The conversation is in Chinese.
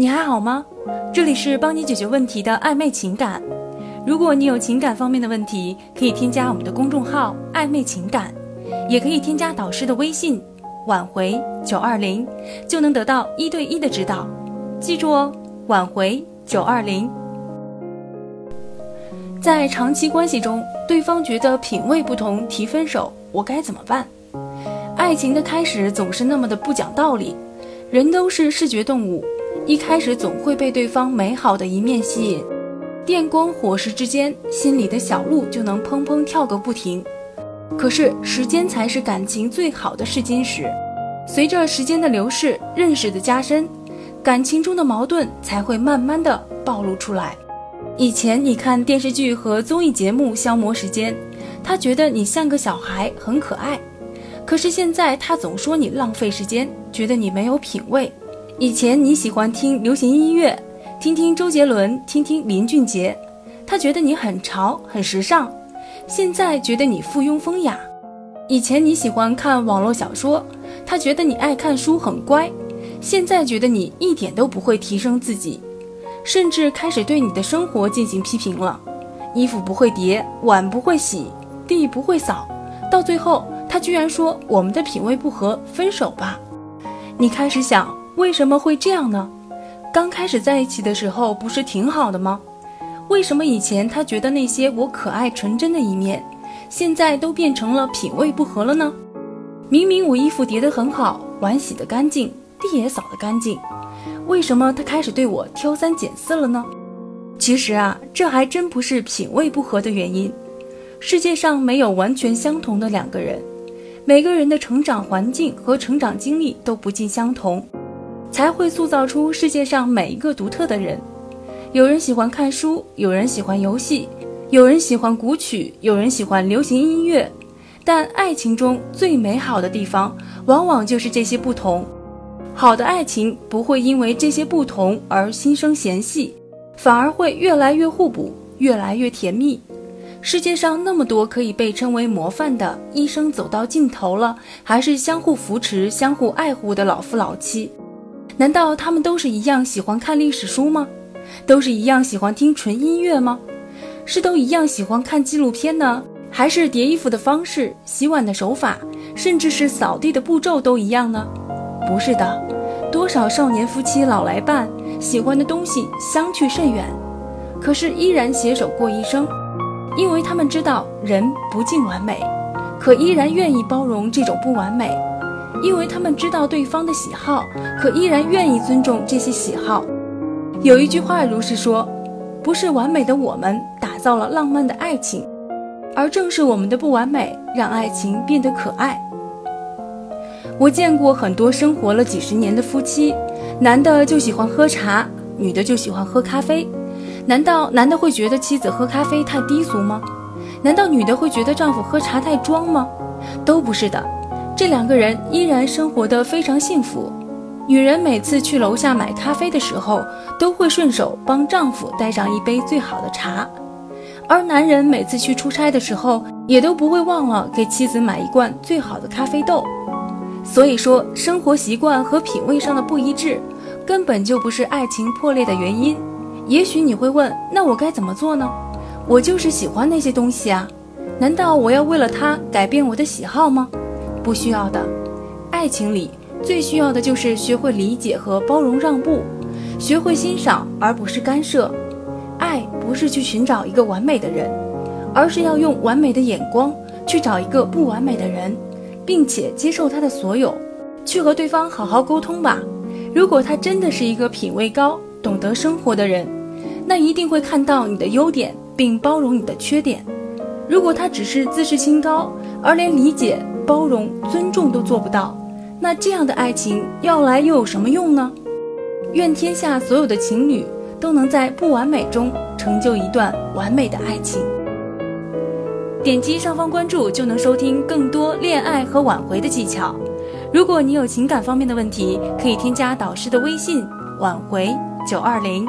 你还好吗？这里是帮你解决问题的暧昧情感。如果你有情感方面的问题，可以添加我们的公众号“暧昧情感”，也可以添加导师的微信“挽回九二零”，就能得到一对一的指导。记住哦，挽回九二零。在长期关系中，对方觉得品味不同提分手，我该怎么办？爱情的开始总是那么的不讲道理，人都是视觉动物。一开始总会被对方美好的一面吸引，电光火石之间，心里的小鹿就能砰砰跳个不停。可是时间才是感情最好的试金石，随着时间的流逝，认识的加深，感情中的矛盾才会慢慢的暴露出来。以前你看电视剧和综艺节目消磨时间，他觉得你像个小孩，很可爱。可是现在他总说你浪费时间，觉得你没有品味。以前你喜欢听流行音乐，听听周杰伦，听听林俊杰，他觉得你很潮很时尚。现在觉得你附庸风雅。以前你喜欢看网络小说，他觉得你爱看书很乖。现在觉得你一点都不会提升自己，甚至开始对你的生活进行批评了。衣服不会叠，碗不会洗，地不会扫，到最后他居然说我们的品味不合，分手吧。你开始想。为什么会这样呢？刚开始在一起的时候不是挺好的吗？为什么以前他觉得那些我可爱纯真的一面，现在都变成了品味不合了呢？明明我衣服叠得很好，碗洗得干净，地也扫得干净，为什么他开始对我挑三拣四了呢？其实啊，这还真不是品味不合的原因。世界上没有完全相同的两个人，每个人的成长环境和成长经历都不尽相同。才会塑造出世界上每一个独特的人。有人喜欢看书，有人喜欢游戏，有人喜欢古曲，有人喜欢流行音乐。但爱情中最美好的地方，往往就是这些不同。好的爱情不会因为这些不同而心生嫌隙，反而会越来越互补，越来越甜蜜。世界上那么多可以被称为模范的，一生走到尽头了，还是相互扶持、相互爱护的老夫老妻。难道他们都是一样喜欢看历史书吗？都是一样喜欢听纯音乐吗？是都一样喜欢看纪录片呢？还是叠衣服的方式、洗碗的手法，甚至是扫地的步骤都一样呢？不是的，多少少年夫妻老来伴，喜欢的东西相去甚远，可是依然携手过一生，因为他们知道人不尽完美，可依然愿意包容这种不完美。因为他们知道对方的喜好，可依然愿意尊重这些喜好。有一句话如是说：“不是完美的我们打造了浪漫的爱情，而正是我们的不完美让爱情变得可爱。”我见过很多生活了几十年的夫妻，男的就喜欢喝茶，女的就喜欢喝咖啡。难道男的会觉得妻子喝咖啡太低俗吗？难道女的会觉得丈夫喝茶太装吗？都不是的。这两个人依然生活得非常幸福。女人每次去楼下买咖啡的时候，都会顺手帮丈夫带上一杯最好的茶；而男人每次去出差的时候，也都不会忘了给妻子买一罐最好的咖啡豆。所以说，生活习惯和品味上的不一致，根本就不是爱情破裂的原因。也许你会问，那我该怎么做呢？我就是喜欢那些东西啊，难道我要为了他改变我的喜好吗？不需要的，爱情里最需要的就是学会理解和包容让步，学会欣赏而不是干涉。爱不是去寻找一个完美的人，而是要用完美的眼光去找一个不完美的人，并且接受他的所有，去和对方好好沟通吧。如果他真的是一个品味高、懂得生活的人，那一定会看到你的优点并包容你的缺点。如果他只是自视清高，而连理解。包容、尊重都做不到，那这样的爱情要来又有什么用呢？愿天下所有的情侣都能在不完美中成就一段完美的爱情。点击上方关注就能收听更多恋爱和挽回的技巧。如果你有情感方面的问题，可以添加导师的微信：挽回九二零。